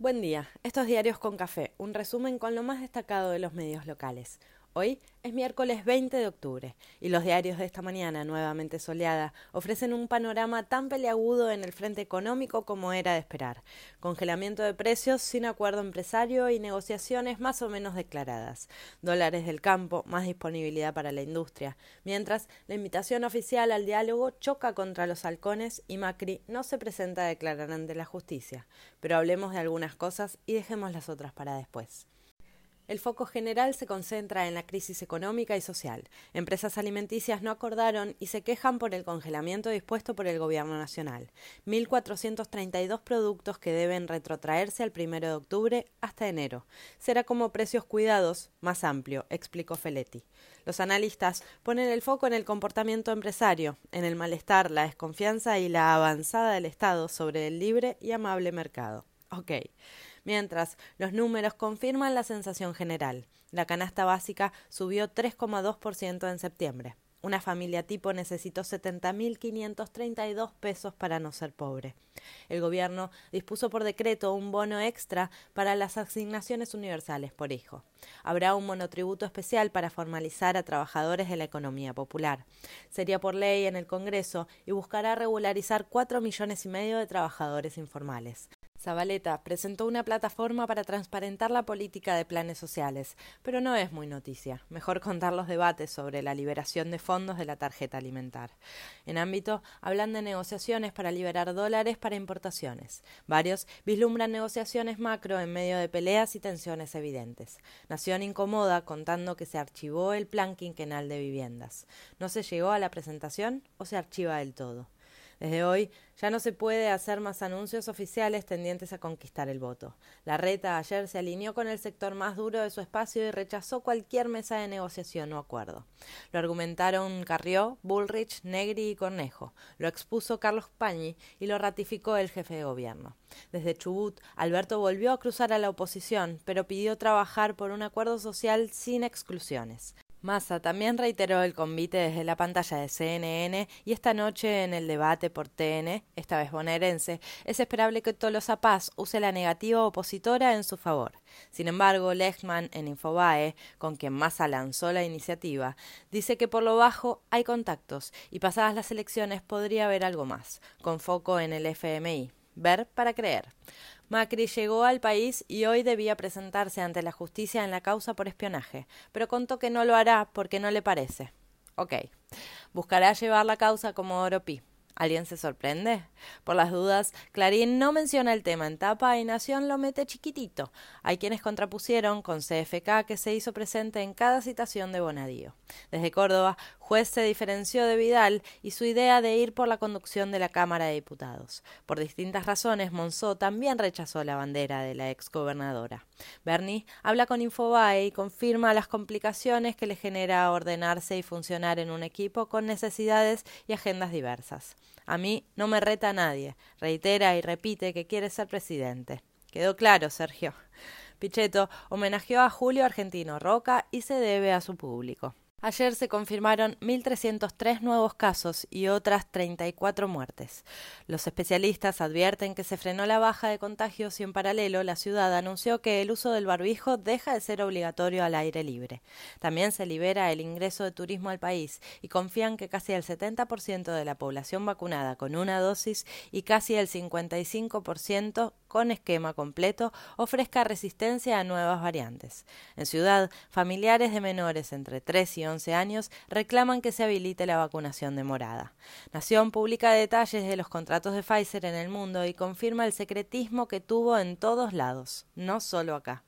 Buen día, estos diarios con café, un resumen con lo más destacado de los medios locales. Hoy es miércoles 20 de octubre y los diarios de esta mañana, nuevamente soleada, ofrecen un panorama tan peleagudo en el frente económico como era de esperar. Congelamiento de precios sin acuerdo empresario y negociaciones más o menos declaradas. Dólares del campo, más disponibilidad para la industria. Mientras, la invitación oficial al diálogo choca contra los halcones y Macri no se presenta a declarar ante la justicia. Pero hablemos de algunas cosas y dejemos las otras para después. El foco general se concentra en la crisis económica y social. Empresas alimenticias no acordaron y se quejan por el congelamiento dispuesto por el Gobierno Nacional. 1.432 productos que deben retrotraerse al 1 de octubre hasta enero. Será como precios cuidados, más amplio, explicó Feletti. Los analistas ponen el foco en el comportamiento empresario, en el malestar, la desconfianza y la avanzada del Estado sobre el libre y amable mercado. Ok mientras los números confirman la sensación general. La canasta básica subió 3,2% en septiembre. Una familia tipo necesitó 70.532 pesos para no ser pobre. El gobierno dispuso por decreto un bono extra para las asignaciones universales por hijo. Habrá un monotributo especial para formalizar a trabajadores de la economía popular. Sería por ley en el Congreso y buscará regularizar cuatro millones y medio de trabajadores informales. Zabaleta presentó una plataforma para transparentar la política de planes sociales, pero no es muy noticia. Mejor contar los debates sobre la liberación de fondos de la tarjeta alimentar. En ámbito, hablan de negociaciones para liberar dólares para importaciones. Varios vislumbran negociaciones macro en medio de peleas y tensiones evidentes. Nación incomoda contando que se archivó el plan quinquenal de viviendas. ¿No se llegó a la presentación o se archiva del todo? Desde hoy ya no se puede hacer más anuncios oficiales tendientes a conquistar el voto. La reta ayer se alineó con el sector más duro de su espacio y rechazó cualquier mesa de negociación o acuerdo. Lo argumentaron Carrió, Bullrich, Negri y Cornejo. Lo expuso Carlos Pañi y lo ratificó el jefe de gobierno. Desde Chubut, Alberto volvió a cruzar a la oposición, pero pidió trabajar por un acuerdo social sin exclusiones. Massa también reiteró el convite desde la pantalla de CNN y esta noche en el debate por TN, esta vez bonaerense, es esperable que Tolosa Paz use la negativa opositora en su favor. Sin embargo, Lechman en Infobae, con quien Massa lanzó la iniciativa, dice que por lo bajo hay contactos y pasadas las elecciones podría haber algo más, con foco en el FMI. Ver para creer. Macri llegó al país y hoy debía presentarse ante la justicia en la causa por espionaje, pero contó que no lo hará porque no le parece. Ok. Buscará llevar la causa como Oropi. ¿Alguien se sorprende? Por las dudas, Clarín no menciona el tema en tapa y Nación lo mete chiquitito. Hay quienes contrapusieron con CFK que se hizo presente en cada citación de Bonadío. Desde Córdoba, juez se diferenció de Vidal y su idea de ir por la conducción de la Cámara de Diputados. Por distintas razones, Monzó también rechazó la bandera de la exgobernadora. Bernie habla con Infobae y confirma las complicaciones que le genera ordenarse y funcionar en un equipo con necesidades y agendas diversas. A mí no me reta nadie, reitera y repite que quiere ser presidente. Quedó claro, Sergio. Pichetto homenajeó a Julio Argentino Roca y se debe a su público. Ayer se confirmaron 1.303 nuevos casos y otras 34 muertes. Los especialistas advierten que se frenó la baja de contagios y en paralelo la ciudad anunció que el uso del barbijo deja de ser obligatorio al aire libre. También se libera el ingreso de turismo al país y confían que casi el 70% de la población vacunada con una dosis y casi el 55% con esquema completo ofrezca resistencia a nuevas variantes. En ciudad, familiares de menores entre 3 y 11 años reclaman que se habilite la vacunación de morada. Nación publica detalles de los contratos de Pfizer en el mundo y confirma el secretismo que tuvo en todos lados, no solo acá.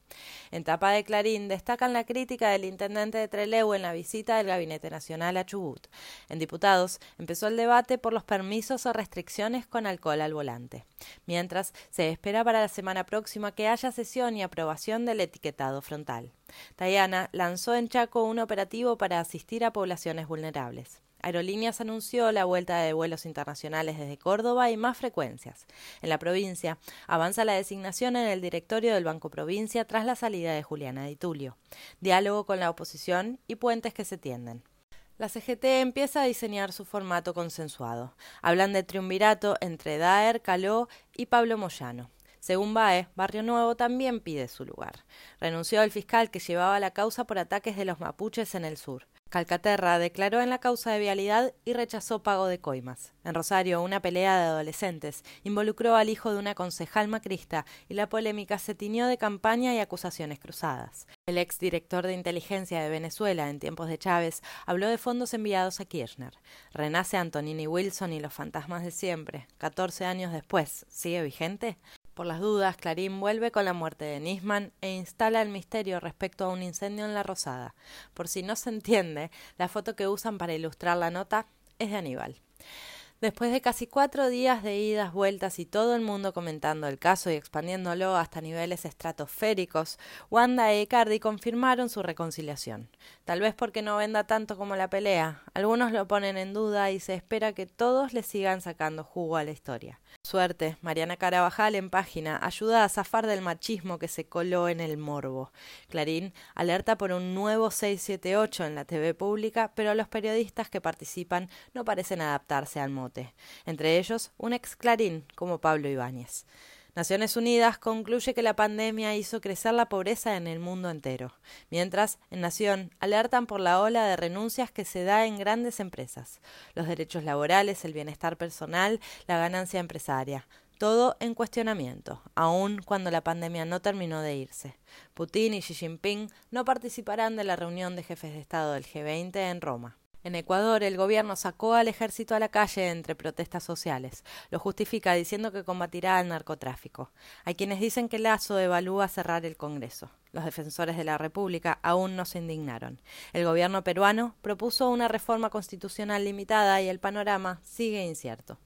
En tapa de Clarín destacan la crítica del intendente de Trelew en la visita del Gabinete Nacional a Chubut. En diputados empezó el debate por los permisos o restricciones con alcohol al volante. Mientras, se espera para la semana próxima que haya sesión y aprobación del etiquetado frontal. Tayana lanzó en Chaco un operativo para asistir a poblaciones vulnerables. Aerolíneas anunció la vuelta de vuelos internacionales desde Córdoba y más frecuencias. En la provincia avanza la designación en el directorio del Banco Provincia tras la salida de Juliana Di Tulio. Diálogo con la oposición y puentes que se tienden. La CGT empieza a diseñar su formato consensuado. Hablan de triunvirato entre Daer, Caló y Pablo Moyano. Según BAE, Barrio Nuevo también pide su lugar. Renunció el fiscal que llevaba la causa por ataques de los mapuches en el sur. Calcaterra declaró en la causa de vialidad y rechazó pago de coimas. En Rosario, una pelea de adolescentes involucró al hijo de una concejal macrista y la polémica se tiñó de campaña y acusaciones cruzadas. El exdirector de inteligencia de Venezuela en tiempos de Chávez habló de fondos enviados a Kirchner. Renace Antonini Wilson y los fantasmas de siempre. 14 años después, ¿sigue vigente? Por las dudas, Clarín vuelve con la muerte de Nisman e instala el misterio respecto a un incendio en La Rosada. Por si no se entiende, la foto que usan para ilustrar la nota es de Aníbal. Después de casi cuatro días de idas, vueltas y todo el mundo comentando el caso y expandiéndolo hasta niveles estratosféricos, Wanda e Icardi confirmaron su reconciliación. Tal vez porque no venda tanto como la pelea, algunos lo ponen en duda y se espera que todos le sigan sacando jugo a la historia. Suerte, Mariana Carabajal en página ayuda a zafar del machismo que se coló en el morbo. Clarín alerta por un nuevo 678 en la TV pública, pero los periodistas que participan no parecen adaptarse al mote. Entre ellos, un ex Clarín como Pablo Ibáñez. Naciones Unidas concluye que la pandemia hizo crecer la pobreza en el mundo entero, mientras en Nación alertan por la ola de renuncias que se da en grandes empresas, los derechos laborales, el bienestar personal, la ganancia empresaria, todo en cuestionamiento, aun cuando la pandemia no terminó de irse. Putin y Xi Jinping no participarán de la reunión de jefes de Estado del G20 en Roma. En Ecuador, el gobierno sacó al ejército a la calle entre protestas sociales. Lo justifica diciendo que combatirá al narcotráfico. Hay quienes dicen que Lazo evalúa cerrar el Congreso. Los defensores de la República aún no se indignaron. El gobierno peruano propuso una reforma constitucional limitada y el panorama sigue incierto.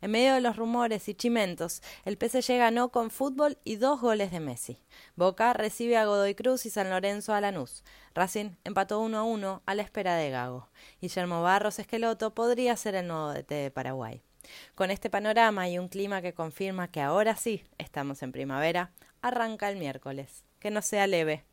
En medio de los rumores y chimentos, el PSG ganó con fútbol y dos goles de Messi. Boca recibe a Godoy Cruz y San Lorenzo a Lanús. Racing empató 1 a 1 a la espera de Gago. Guillermo Barros Esqueloto podría ser el nuevo DT de Paraguay. Con este panorama y un clima que confirma que ahora sí estamos en primavera, arranca el miércoles. Que no sea leve.